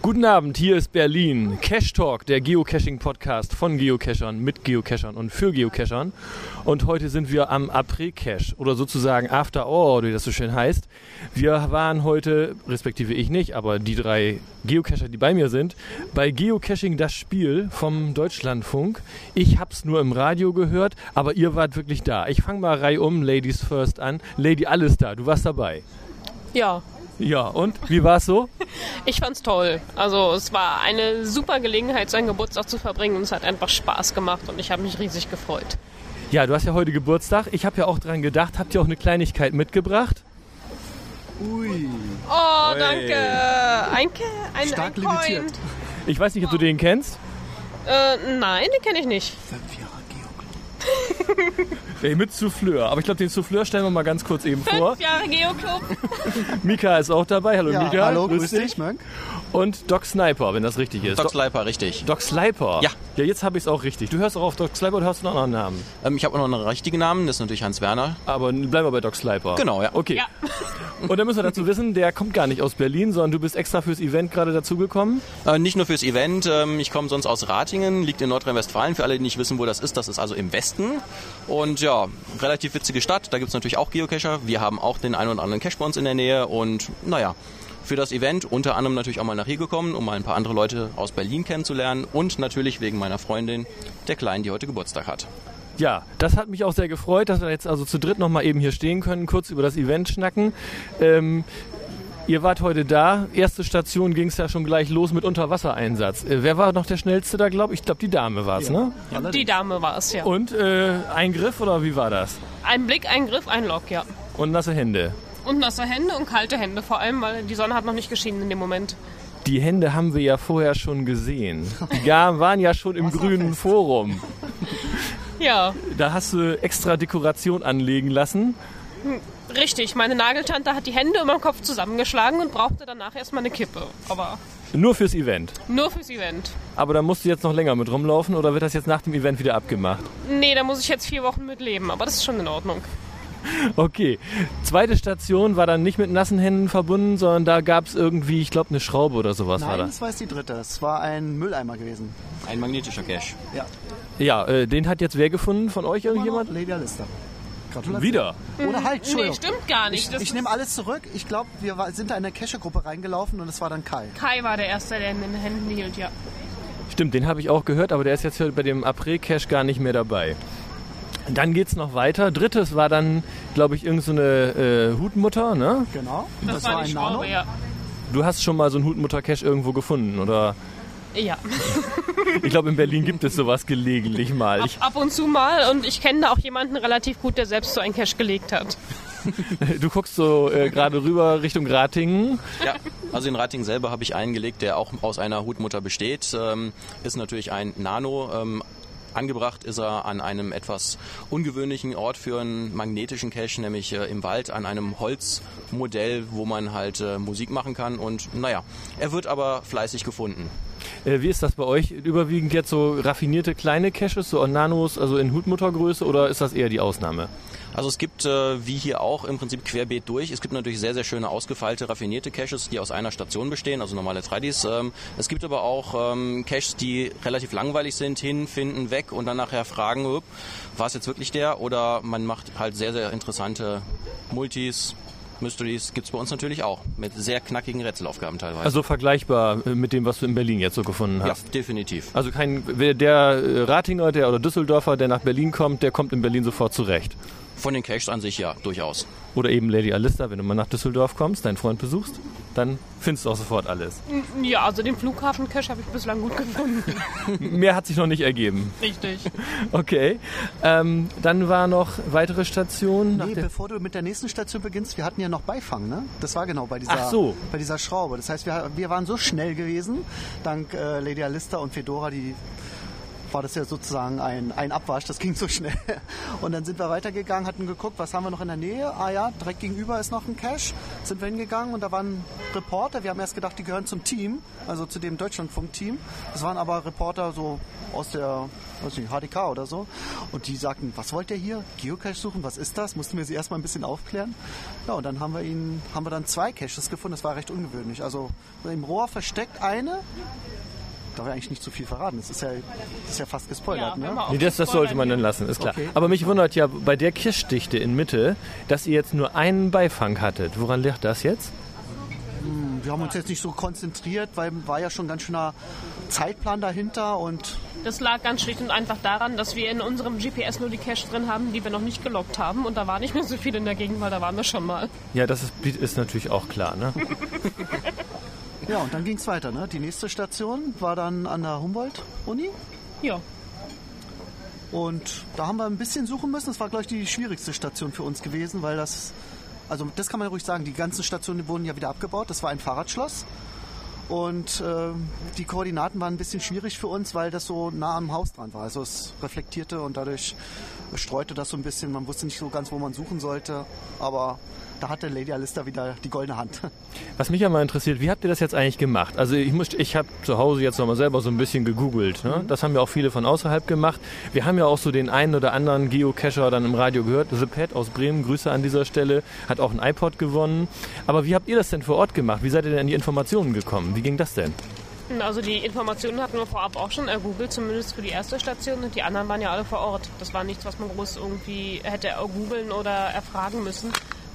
Guten Abend, hier ist Berlin. Cash Talk, der Geocaching-Podcast von Geocachern, mit Geocachern und für Geocachern. Und heute sind wir am Après-Cache oder sozusagen After All, wie das so schön heißt. Wir waren heute, respektive ich nicht, aber die drei Geocacher, die bei mir sind, bei Geocaching das Spiel vom Deutschlandfunk. Ich hab's nur im Radio gehört, aber ihr wart wirklich da. Ich fange mal reihum, Ladies First an. Lady Alles da, du warst dabei. Ja, ja, und wie war es so? Ich fand es toll. Also es war eine super Gelegenheit, seinen Geburtstag zu verbringen und es hat einfach Spaß gemacht und ich habe mich riesig gefreut. Ja, du hast ja heute Geburtstag. Ich habe ja auch dran gedacht, habt ihr auch eine Kleinigkeit mitgebracht? Ui. Oh, Ui. danke. Ein, ein, Stark ein limitiert. Ich weiß nicht, ob du den kennst. Äh, nein, den kenne ich nicht. Fünf Jahre. Der mit Souffleur. Aber ich glaube, den Souffleur stellen wir mal ganz kurz eben Fünf vor. Fünf Jahre Geoclub. Mika ist auch dabei. Hallo ja, Mika. Hallo, grüß, grüß dich. dich. Und Doc Sniper, wenn das richtig ist. Doc Sniper, richtig. Doc Sniper. Ja. Ja, jetzt habe ich es auch richtig. Du hörst auch auf Doc Sliper und hast noch einen anderen Namen. Ähm, ich habe auch noch einen richtigen Namen, das ist natürlich Hans Werner. Aber bleiben wir bei Doc Sliper. Genau, ja. Okay. Ja. und dann müssen wir dazu wissen, der kommt gar nicht aus Berlin, sondern du bist extra fürs Event gerade dazugekommen? Äh, nicht nur fürs Event, ähm, ich komme sonst aus Ratingen, liegt in Nordrhein-Westfalen. Für alle, die nicht wissen, wo das ist, das ist also im Westen. Und ja, relativ witzige Stadt, da gibt es natürlich auch Geocacher. Wir haben auch den einen oder anderen Cache bei uns in der Nähe und naja, für das Event, unter anderem natürlich auch mal nach hier gekommen, um mal ein paar andere Leute aus Berlin kennenzulernen und natürlich wegen meiner Freundin, der Kleinen, die heute Geburtstag hat. Ja, das hat mich auch sehr gefreut, dass wir jetzt also zu dritt nochmal eben hier stehen können, kurz über das Event schnacken. Ähm, ihr wart heute da. Erste Station ging es ja schon gleich los mit Unterwassereinsatz. Äh, wer war noch der Schnellste da, glaube ich? Ich glaube, die Dame war es, ne? ja. ne? Ja, die Dame war es, ja. Und äh, ein Griff oder wie war das? Ein Blick, ein Griff, ein Lock, ja. Und nasse Hände und nasse Hände und kalte Hände vor allem, weil die Sonne hat noch nicht geschienen in dem Moment. Die Hände haben wir ja vorher schon gesehen. Die waren ja schon im grünen Forum. Ja. Da hast du extra Dekoration anlegen lassen. Richtig, meine Nageltante hat die Hände über den Kopf zusammengeschlagen und brauchte danach erstmal eine Kippe. Aber Nur fürs Event? Nur fürs Event. Aber da musst du jetzt noch länger mit rumlaufen oder wird das jetzt nach dem Event wieder abgemacht? Nee, da muss ich jetzt vier Wochen mit leben, aber das ist schon in Ordnung. Okay. Zweite Station war dann nicht mit nassen Händen verbunden, sondern da gab es irgendwie, ich glaube, eine Schraube oder sowas. Nein, war da. das war jetzt die dritte. Es war ein Mülleimer gewesen. Ein magnetischer Cache. Ja. Ja, äh, den hat jetzt wer gefunden von euch irgendjemand? Levia Lister. Gratulation. Wieder. Oder mhm. halt, Entschuldigung. Nee, stimmt gar nicht. Ich, ich nehme alles zurück. Ich glaube, wir war, sind da in der Cache-Gruppe reingelaufen und es war dann Kai. Kai war der Erste, der in den Händen hielt, ja. Stimmt, den habe ich auch gehört, aber der ist jetzt bei dem Après-Cache gar nicht mehr dabei dann geht es noch weiter. Drittes war dann, glaube ich, irgendeine so äh, Hutmutter, ne? Genau. Das, das war, war ein Schraube, Nano. Ja. Du hast schon mal so einen Hutmutter-Cache irgendwo gefunden, oder? Ja. ich glaube, in Berlin gibt es sowas gelegentlich mal. Ab, ab und zu mal und ich kenne da auch jemanden relativ gut, der selbst so einen Cache gelegt hat. Du guckst so äh, gerade rüber Richtung Ratingen. Ja, also in Ratingen selber habe ich einen gelegt, der auch aus einer Hutmutter besteht. Ähm, ist natürlich ein Nano, ähm, Angebracht ist er an einem etwas ungewöhnlichen Ort für einen magnetischen Cache, nämlich äh, im Wald an einem Holzmodell, wo man halt äh, Musik machen kann. Und naja, er wird aber fleißig gefunden. Äh, wie ist das bei euch? Überwiegend jetzt so raffinierte kleine Caches, so Nanos, also in Hutmuttergröße oder ist das eher die Ausnahme? Also es gibt, äh, wie hier auch, im Prinzip querbeet durch. Es gibt natürlich sehr, sehr schöne, ausgefeilte, raffinierte Caches, die aus einer Station bestehen, also normale 3Ds. Ähm, es gibt aber auch ähm, Caches, die relativ langweilig sind, hin, finden, weg und dann nachher fragen, war es jetzt wirklich der? Oder man macht halt sehr, sehr interessante Multis, Mysteries gibt es bei uns natürlich auch. Mit sehr knackigen Rätselaufgaben teilweise. Also vergleichbar äh, mit dem, was du in Berlin jetzt so gefunden hast. Ja, definitiv. Also kein, der äh, Ratinger der, oder Düsseldorfer, der nach Berlin kommt, der kommt in Berlin sofort zurecht. Von den Caches an sich ja, durchaus. Oder eben Lady Alista, wenn du mal nach Düsseldorf kommst, deinen Freund besuchst, dann findest du auch sofort alles. Ja, also den Flughafen-Cache habe ich bislang gut gefunden. Mehr hat sich noch nicht ergeben. Richtig. Okay. Ähm, dann war noch weitere Station. Nee, bevor du mit der nächsten Station beginnst, wir hatten ja noch Beifang, ne? Das war genau bei dieser, Ach so. bei dieser Schraube. Das heißt, wir, wir waren so schnell gewesen, dank äh, Lady Alista und Fedora, die war das ja sozusagen ein, ein Abwasch, das ging so schnell. Und dann sind wir weitergegangen, hatten geguckt, was haben wir noch in der Nähe? Ah ja, direkt gegenüber ist noch ein Cache. Sind wir hingegangen und da waren Reporter, wir haben erst gedacht, die gehören zum Team, also zu dem Deutschlandfunk-Team. Das waren aber Reporter so aus der weiß nicht, HDK oder so. Und die sagten, was wollt ihr hier? Geocache suchen, was ist das? Mussten wir sie erstmal ein bisschen aufklären. Ja, und dann haben wir ihn, haben wir dann zwei Caches gefunden, das war recht ungewöhnlich. Also im Rohr versteckt eine, darf ja eigentlich nicht zu viel verraten. Das ist ja, das ist ja fast gespoilert, Ja, ne? Nee, das, das sollte man dann lassen, ist klar. Okay. Aber mich wundert ja bei der Kirschdichte in Mitte, dass ihr jetzt nur einen Beifang hattet. Woran liegt das jetzt? Wir haben uns jetzt nicht so konzentriert, weil war ja schon ein ganz schöner Zeitplan dahinter und Das lag ganz schlicht und einfach daran, dass wir in unserem GPS nur die Cache drin haben, die wir noch nicht gelockt haben. Und da war nicht mehr so viel in der Gegend, weil da waren wir schon mal. Ja, das ist, ist natürlich auch klar, ne? ja, und dann ging es weiter. Ne? Die nächste Station war dann an der Humboldt-Uni Ja. und da haben wir ein bisschen suchen müssen. Das war, glaube ich, die schwierigste Station für uns gewesen, weil das, also das kann man ruhig sagen, die ganzen Stationen wurden ja wieder abgebaut. Das war ein Fahrradschloss. Und äh, die Koordinaten waren ein bisschen schwierig für uns, weil das so nah am Haus dran war. Also es reflektierte und dadurch streute das so ein bisschen. Man wusste nicht so ganz, wo man suchen sollte. Aber da hatte Lady Alista wieder die goldene Hand. Was mich ja mal interessiert, wie habt ihr das jetzt eigentlich gemacht? Also ich muss, ich habe zu Hause jetzt nochmal selber so ein bisschen gegoogelt. Ne? Das haben ja auch viele von außerhalb gemacht. Wir haben ja auch so den einen oder anderen Geocacher dann im Radio gehört. The Pet aus Bremen, Grüße an dieser Stelle, hat auch ein iPod gewonnen. Aber wie habt ihr das denn vor Ort gemacht? Wie seid ihr denn an die Informationen gekommen? Wie ging das denn? Also die Informationen hatten wir vorab auch schon ergoogelt, zumindest für die erste Station. Und die anderen waren ja alle vor Ort. Das war nichts, was man groß irgendwie hätte ergoogeln oder erfragen müssen.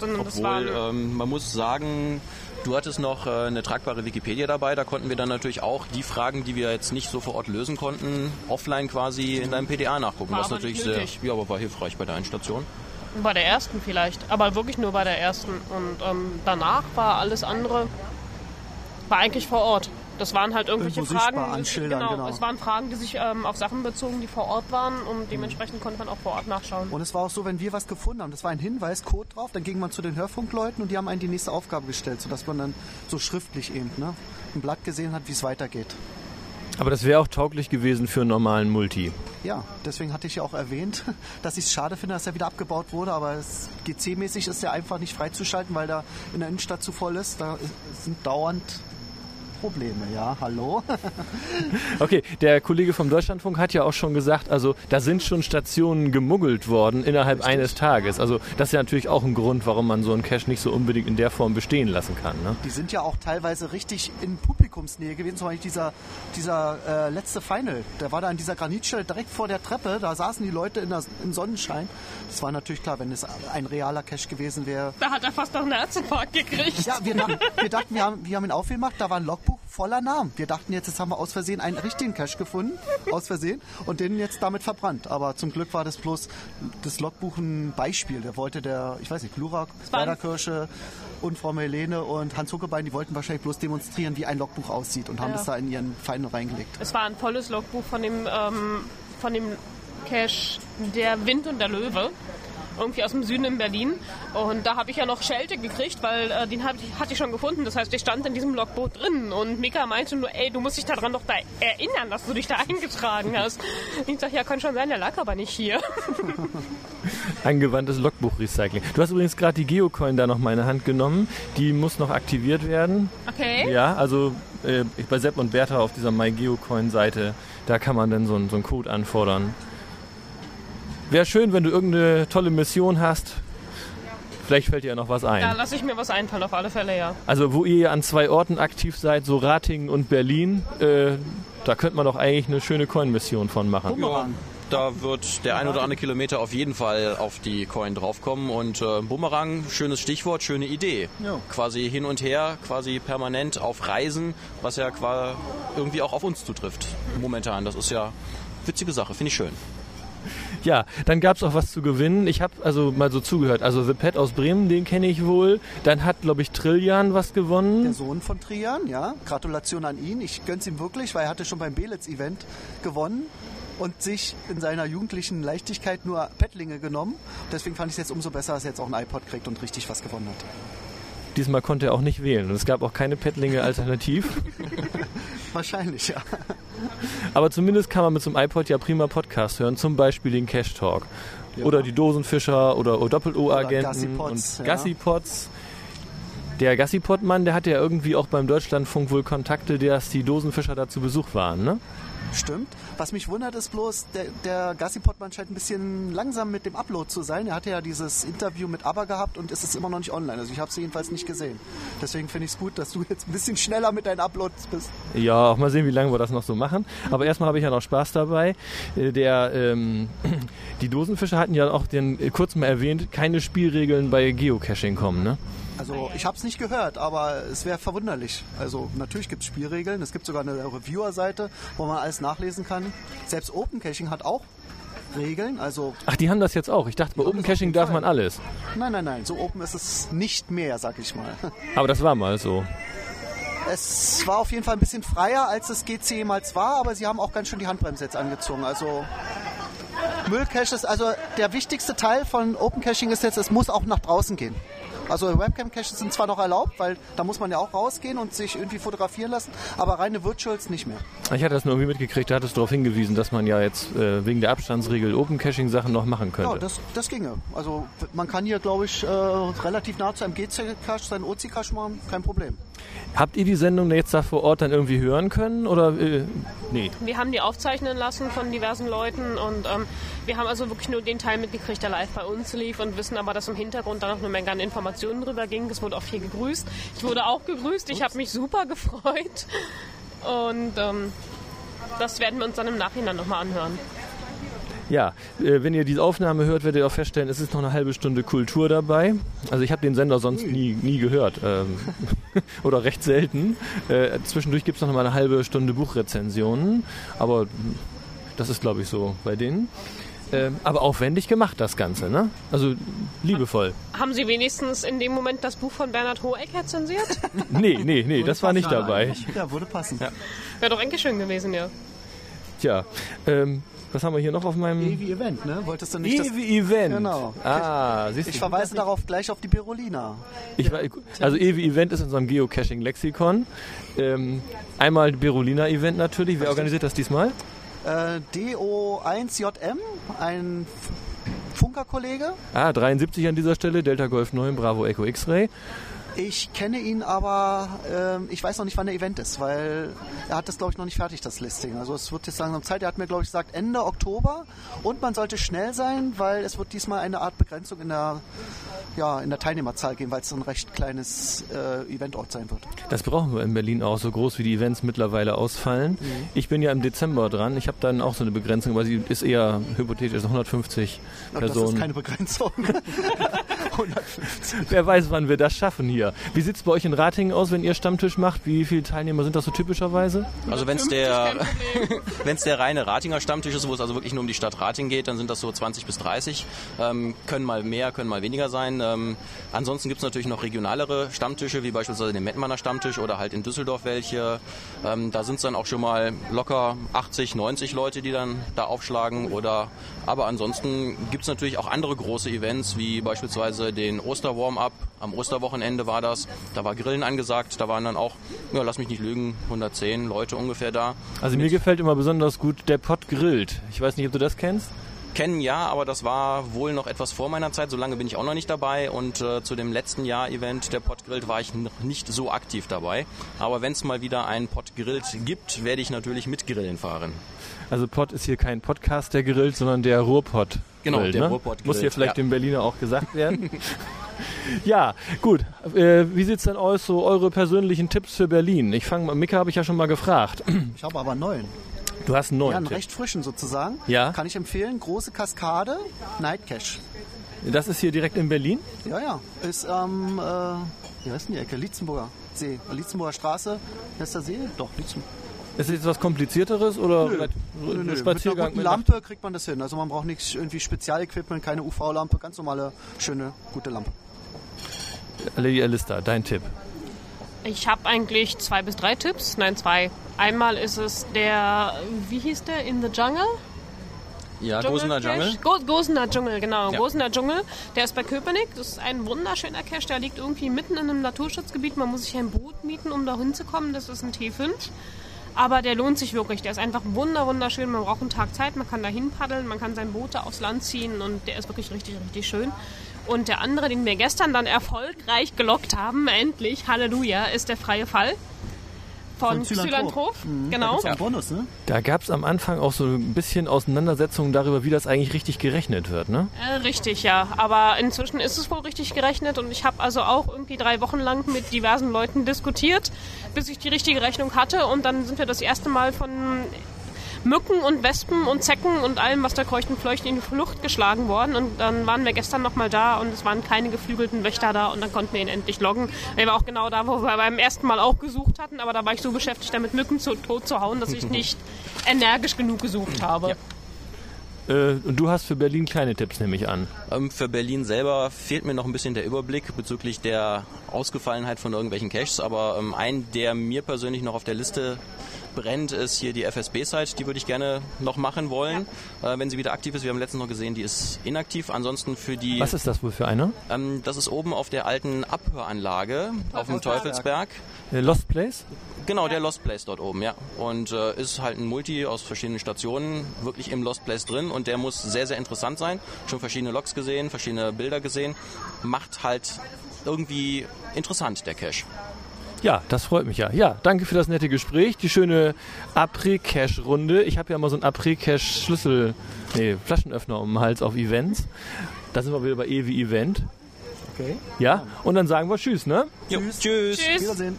Sondern das Obwohl, waren ähm, man muss sagen, du hattest noch äh, eine tragbare Wikipedia dabei. Da konnten wir dann natürlich auch die Fragen, die wir jetzt nicht so vor Ort lösen konnten, offline quasi in deinem PDA nachgucken. War was natürlich sehr, ja, aber war hilfreich bei der Einstation. Bei der ersten vielleicht, aber wirklich nur bei der ersten. Und ähm, danach war alles andere, war eigentlich vor Ort. Das waren halt irgendwelche Irgendwo Fragen. an Schildern, genau, genau. Es waren Fragen, die sich ähm, auf Sachen bezogen, die vor Ort waren und dementsprechend konnte man auch vor Ort nachschauen. Und es war auch so, wenn wir was gefunden haben, das war ein Hinweis, Code drauf, dann ging man zu den Hörfunkleuten und die haben einen die nächste Aufgabe gestellt, sodass man dann so schriftlich eben ne, ein Blatt gesehen hat, wie es weitergeht. Aber das wäre auch tauglich gewesen für einen normalen Multi. Ja, deswegen hatte ich ja auch erwähnt, dass ich es schade finde, dass er wieder abgebaut wurde, aber es- GC-mäßig ist er einfach nicht freizuschalten, weil da in der Innenstadt zu voll ist. Da ist- sind dauernd Probleme, ja, hallo? Okay, der Kollege vom Deutschlandfunk hat ja auch schon gesagt, also da sind schon Stationen gemuggelt worden innerhalb eines Tages. Also das ist ja natürlich auch ein Grund, warum man so einen Cache nicht so unbedingt in der Form bestehen lassen kann. Ne? Die sind ja auch teilweise richtig in Publikumsnähe gewesen. Zum Beispiel dieser, dieser äh, letzte Final, der war da an dieser Granitstelle direkt vor der Treppe. Da saßen die Leute in der, im Sonnenschein. Das war natürlich klar, wenn es ein realer Cache gewesen wäre. Da hat er fast noch einen Herzinfarkt gekriegt. Ja, wir, wir dachten, wir haben, wir haben ihn aufgemacht, da war ein Logbuch voller Namen. Wir dachten jetzt, jetzt haben wir aus Versehen einen richtigen Cache gefunden, aus Versehen, und den jetzt damit verbrannt. Aber zum Glück war das bloß das Logbuch ein Beispiel. Der wollte der, ich weiß nicht, Glurak, Werderkirsche und Frau Helene und Hans Huckebein, die wollten wahrscheinlich bloß demonstrieren, wie ein Logbuch aussieht und haben Ja. das da in ihren Final reingelegt. Es war ein volles Logbuch von dem, ähm, von dem Cache Der Wind und der Löwe. Irgendwie aus dem Süden in Berlin. Und da habe ich ja noch Schelte gekriegt, weil äh, den hab ich, hatte ich schon gefunden. Das heißt, der stand in diesem Logbuch drin. Und Mika meinte nur, ey, du musst dich daran doch da erinnern, dass du dich da eingetragen hast. Ich sag, ja, kann schon sein, der lag aber nicht hier. Angewandtes Logbuch-Recycling. Du hast übrigens gerade die Geocoin da noch mal in die Hand genommen. Die muss noch aktiviert werden. Okay. Ja, also äh, bei Sepp und Bertha auf dieser MyGeocoin-Seite, da kann man dann so, so einen Code anfordern. Wäre schön, wenn du irgendeine tolle Mission hast. Vielleicht fällt dir ja noch was Da ein. lasse ich mir was einfallen, auf alle Fälle, ja. Also wo ihr an zwei Orten aktiv seid, so Ratingen und Berlin, äh, da könnte man doch eigentlich eine schöne Coin-Mission von machen. Bumerang. Da wird der ein oder andere Kilometer auf jeden Fall auf die Coin draufkommen. Und äh, Bumerang, schönes Stichwort, schöne Idee. Ja. Quasi hin und her, quasi permanent auf Reisen, was ja irgendwie auch auf uns zutrifft. Momentan, das ist ja witzige Sache, finde ich schön. Ja, dann gab es auch was zu gewinnen. Ich habe also mal so zugehört. Also The Pet aus Bremen, den kenne ich wohl. Dann hat, glaube ich, Trillian was Der gewonnen. Sohn von Trian, ja. Gratulation an ihn. Ich gönn's ihm wirklich, weil er hatte schon beim Belitz-Event gewonnen und sich in seiner jugendlichen Leichtigkeit nur Pettlinge genommen. Deswegen fand ich es jetzt umso besser, dass er jetzt auch ein iPod kriegt und richtig was gewonnen hat. Diesmal konnte er auch nicht wählen. Und es gab auch keine Pettlinge alternativ. Wahrscheinlich, ja. Aber zumindest kann man mit so einem iPod ja prima Podcast hören, zum Beispiel den Cash Talk. Oder die Dosenfischer oder Doppel-O-Agenten und ja. Der Gassipod-Mann, der hatte ja irgendwie auch beim Deutschlandfunk wohl Kontakte, dass die Dosenfischer da zu Besuch waren, ne? Stimmt. Was mich wundert, ist bloß, der, der Gassi-Pottmann scheint ein bisschen langsam mit dem Upload zu sein. Er hatte ja dieses Interview mit ABBA gehabt und es ist immer noch nicht online. Also ich habe es jedenfalls nicht gesehen. Deswegen finde ich es gut, dass du jetzt ein bisschen schneller mit deinen Uploads bist. Ja, auch mal sehen, wie lange wir das noch so machen. Aber erstmal habe ich ja noch Spaß dabei. Äh, Der, ähm, die Dosenfischer hatten ja auch den, äh, kurz mal erwähnt, keine Spielregeln bei Geocaching kommen, ne? Also ich habe es nicht gehört, aber es wäre verwunderlich. Also natürlich gibt es Spielregeln. Es gibt sogar eine Reviewer-Seite, wo man alles nachlesen kann. Selbst Open Caching hat auch Regeln. Also Ach, die haben das jetzt auch. Ich dachte, bei Open Caching darf man alles. nein, nein, nein. So open ist es nicht mehr, sag ich mal. Aber das war mal so. Es war auf jeden Fall ein bisschen freier, als es GC jemals war, aber sie haben auch ganz schön die Handbremse jetzt angezogen. Also Müllcaches, also der wichtigste Teil von Open Caching ist jetzt, es muss auch nach draußen gehen. Also Webcam-Caches sind zwar noch erlaubt, weil da muss man ja auch rausgehen und sich irgendwie fotografieren lassen, aber reine Virtuals nicht mehr. Ich hatte das nur irgendwie mitgekriegt, da hattest du darauf hingewiesen, dass man ja jetzt äh, wegen der Abstandsregel Open Caching Sachen noch machen könnte. Ja, das, das ginge. Also man kann hier, glaube ich, äh, relativ nah zu einem GC-Cache seinen OC-Cache machen, kein Problem. Habt ihr die Sendung jetzt da vor Ort dann irgendwie hören können? Oder äh, nee? Wir haben die aufzeichnen lassen von diversen Leuten und ähm, wir haben also wirklich nur den Teil mitgekriegt, der live bei uns lief und wissen aber, dass im Hintergrund da noch eine Menge an Informationen drüber ging. Es wurde auch viel gegrüßt. Ich wurde auch gegrüßt. Ich habe mich super gefreut und ähm, das werden wir uns dann im Nachhinein nochmal anhören. Ja, äh, wenn ihr diese Aufnahme hört, werdet ihr auch feststellen, es ist noch eine halbe Stunde Kultur dabei. Also ich habe den Sender sonst nie, nie gehört. Ähm, oder recht selten. Äh, zwischendurch gibt es noch mal eine halbe Stunde Buchrezensionen. Aber das ist, glaube ich, so bei denen. Ähm, aber aufwendig gemacht, das Ganze, ne? Also liebevoll. Haben Sie wenigstens in dem Moment das Buch von Bernhard Hohecker zensiert? Nee, nee, nee, das war nicht dabei. Ja, würde passen. Wäre doch eigentlich schön gewesen, ja. Tja, ähm, was haben wir hier noch auf meinem... Evi Event, ne? Wolltest du nicht. Ewi Event. Genau. Ah, siehst du. Ich verweise darauf gleich auf die Berolina. Ich, also Ewi Event ist in unserem Geocaching-Lexikon. Ähm, einmal Berolina Event natürlich. Wer organisiert das diesmal? Äh, DO1JM, ein Funkerkollege. Ah, 73 an dieser Stelle, Delta Golf 9, Bravo Echo X-Ray. Ich kenne ihn, aber ähm, ich weiß noch nicht, wann der Event ist, weil er hat das, glaube ich, noch nicht fertig, das Listing. Also es wird jetzt langsam Zeit. Er hat mir, glaube ich, gesagt, Ende Oktober. Und man sollte schnell sein, weil es wird diesmal eine Art Begrenzung in der, ja, in der Teilnehmerzahl geben, weil es so ein recht kleines äh, Eventort sein wird. Das brauchen wir in Berlin auch, so groß wie die Events mittlerweile ausfallen. Ich bin ja im Dezember dran. Ich habe dann auch so eine Begrenzung, aber sie ist eher hypothetisch, also 150 Und das ist Personen. keine Begrenzung. 150. Wer weiß, wann wir das schaffen hier. Wie sieht es bei euch in Ratingen aus, wenn ihr Stammtisch macht? Wie viele Teilnehmer sind das so typischerweise? Also wenn es der, wenn's der reine Ratinger Stammtisch ist, wo es also wirklich nur um die Stadt Rating geht, dann sind das so 20 bis 30. Ähm, können mal mehr, können mal weniger sein. Ähm, ansonsten gibt es natürlich noch regionalere Stammtische, wie beispielsweise den Mettmanner Stammtisch oder halt in Düsseldorf welche. Ähm, da sind es dann auch schon mal locker 80, 90 Leute, die dann da aufschlagen. Oder aber ansonsten gibt es natürlich auch andere große Events, wie beispielsweise den Osterwarm-Up. Am Osterwochenende war das. Da war Grillen angesagt. Da waren dann auch, ja, lass mich nicht lügen, 110 Leute ungefähr da. Also mir gefällt immer besonders gut der Pott grillt. Ich weiß nicht, ob du das kennst. Kennen ja, aber das war wohl noch etwas vor meiner Zeit. So lange bin ich auch noch nicht dabei. Und äh, zu dem letzten Jahr-Event der Pottgrillt war ich noch nicht so aktiv dabei. Aber wenn es mal wieder einen Pottgrillt gibt, werde ich natürlich mit Grillen fahren. Also Pott ist hier kein Podcast, der grillt, sondern der Ruhrpott. Genau, der ne? Ruhrpott Muss hier vielleicht ja. dem Berliner auch gesagt werden. ja, gut. Äh, wie sieht's denn aus, so eure persönlichen Tipps für Berlin? Ich fange mal, Mika habe ich ja schon mal gefragt. Ich habe aber einen neuen. Du hast einen neuen Ja, einen Tipp. recht frischen sozusagen. Ja. Kann ich empfehlen. Große Kaskade, Night Cache. Das ist hier direkt in Berlin? Ja, ja. Ist am, äh, wie heißt denn die Ecke? Lietzenburger See. Lietzenburger Straße. Ist der See? Doch, Lietzenburg. Ist es jetzt was komplizierteres oder vielleicht Nö, nö. ein Mit Spaziergang einer guten Lampe kriegt man das hin. Also man braucht nichts irgendwie Spezialequipment, keine UV-Lampe, ganz normale, schöne, gute Lampe. Lady Alista, dein Tipp. Ich habe eigentlich zwei bis drei Tipps. Nein, zwei. Einmal ist es der, wie hieß der, In the Jungle? Ja, Gosener. Cache? Go Gosener Dschungel, genau. Ja. Gosener Dschungel. Der ist bei Köpenick. Das ist ein wunderschöner Cache. Der liegt irgendwie mitten in einem Naturschutzgebiet. Man muss sich ein Boot mieten, um da hinzukommen. Das ist ein T5. Aber der lohnt sich wirklich. Der ist einfach wunder wunderschön. Man braucht einen Tag Zeit, man kann dahin paddeln, man kann sein Boot aufs Land ziehen und der ist wirklich richtig, richtig schön. Und der andere, den wir gestern dann erfolgreich gelockt haben, endlich, Halleluja, ist der freie Fall von, Xylanthrop. Mhm. Genau. Da, Bonus, ne? da gab es am Anfang auch so ein bisschen Auseinandersetzungen darüber, wie das eigentlich richtig gerechnet wird, ne? Äh, richtig, ja. Aber inzwischen ist es wohl richtig gerechnet und ich habe also auch irgendwie drei Wochen lang mit diversen Leuten diskutiert, bis ich die richtige Rechnung hatte und dann sind wir das erste Mal von Mücken und Wespen und Zecken und allem, was da kreucht und fleucht, in die Flucht geschlagen worden. Und dann waren wir gestern nochmal da und es waren keine geflügelten Wächter da und dann konnten wir ihn endlich loggen. Er war auch genau da, wo wir beim ersten Mal auch gesucht hatten, aber da war ich so beschäftigt, damit Mücken zu, tot zu hauen, dass ich nicht energisch genug gesucht habe. Ja. Äh, und du hast für Berlin kleine Tipps, nehme ich an. Ähm, für Berlin selber fehlt mir noch ein bisschen der Überblick bezüglich der Ausgefallenheit von irgendwelchen Caches, aber ähm, ein, der mir persönlich noch auf der Liste brennt, ist hier die FSB-Site. Die würde ich gerne noch machen wollen, ja. äh, wenn sie wieder aktiv ist. Wir haben letztens noch gesehen, die ist inaktiv. Ansonsten für die. Was ist das wohl für eine? Ähm, das ist oben auf der alten Abhöranlage auf dem Teufelsberg. Der Lost Place? Genau, der Lost Place dort oben, ja. Und äh, ist halt ein Multi aus verschiedenen Stationen wirklich im Lost Place drin und der muss sehr, sehr interessant sein. Schon verschiedene Logs gesehen, verschiedene Bilder gesehen. Macht halt irgendwie interessant, der Cache. Ja, das freut mich ja. Ja, danke für das nette Gespräch, die schöne Après-Cache-Runde. Ich habe ja mal so einen Après-Cache-Schlüssel, nee, Flaschenöffner um den Hals auf Events. Da sind wir wieder bei Ewi Event. Okay. Ja, und dann sagen wir Tschüss, ne? Jo, tschüss. Tschüss. Wiedersehen.